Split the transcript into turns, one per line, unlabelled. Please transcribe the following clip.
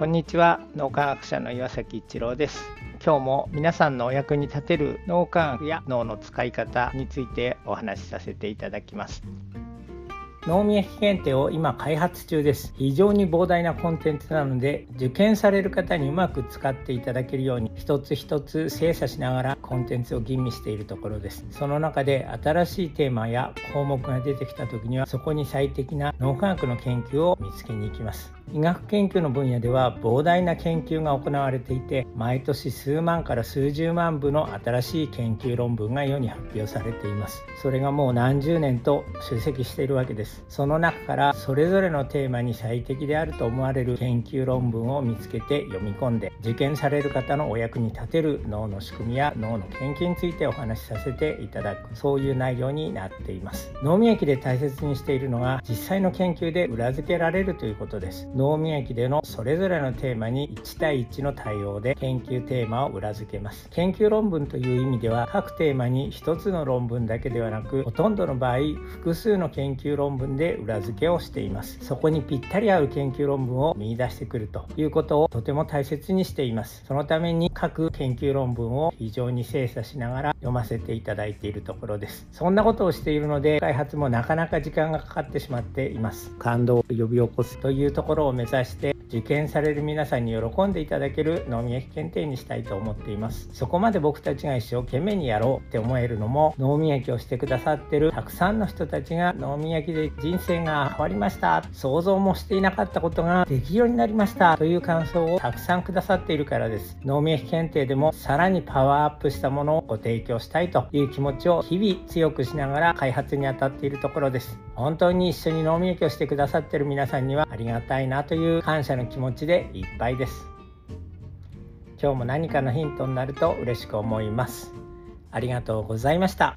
こんにちは。脳科学者の岩崎一郎です。今日も皆さんのお役に立てる脳科学や脳の使い方についてお話しさせていただきます。脳免疫検定を今開発中です。非常に膨大なコンテンツなので受験される方にうまく使っていただけるように一つ一つ精査しながらコンテンツを吟味しているところです。その中で新しいテーマや項目が出てきた時にはそこに最適な脳科学の研究を見つけに行きます。医学研究の分野では膨大な研究が行われていて毎年数万から数十万部の新しい研究論文が世に発表されています。それがもう何十年と集積しているわけです。その中からそれぞれのテーマに最適であると思われる研究論文を見つけて読み込んで受験される方のお役に立てる脳の仕組みや脳の研究についてお話しさせていただくそういう内容になっています。脳免疫で大切にしているのが実際の研究で裏付けられるということです。脳免疫でのそれぞれのテーマに1対1の対応で研究テーマを裏付けます。研究論文という意味では各テーマに1つの論文だけではなくほとんどの場合複数の研究論文で裏付けをしています。そこにぴったり合う研究論文を見出してくるということをとても大切にしています。そのために各研究論文を非常に精査しながら読ませていただいているところです。そんなことをしているので開発もなかなか時間がかかってしまっています。感動を呼び起こすというところを目指して受験される皆さんに喜んでいただける脳みやき検定にしたいと思っています。そこまで僕たちが一生懸命にやろうって思えるのも脳みやきをしてくださってるたくさんの人たちが脳みやきで人生が変わりました。想像もしていなかったことができるようになりました。という感想をたくさんくださっているからです。脳みやき検定でもさらにパワーアップしたものをご提供したいという気持ちを日々強くしながら開発にあたっているところです。本当に一緒に脳みやきをしてくださってる皆さんにはありがたいなという感謝の気持ちでいっぱいです。今日も何かのヒントになると嬉しく思います。ありがとうございました。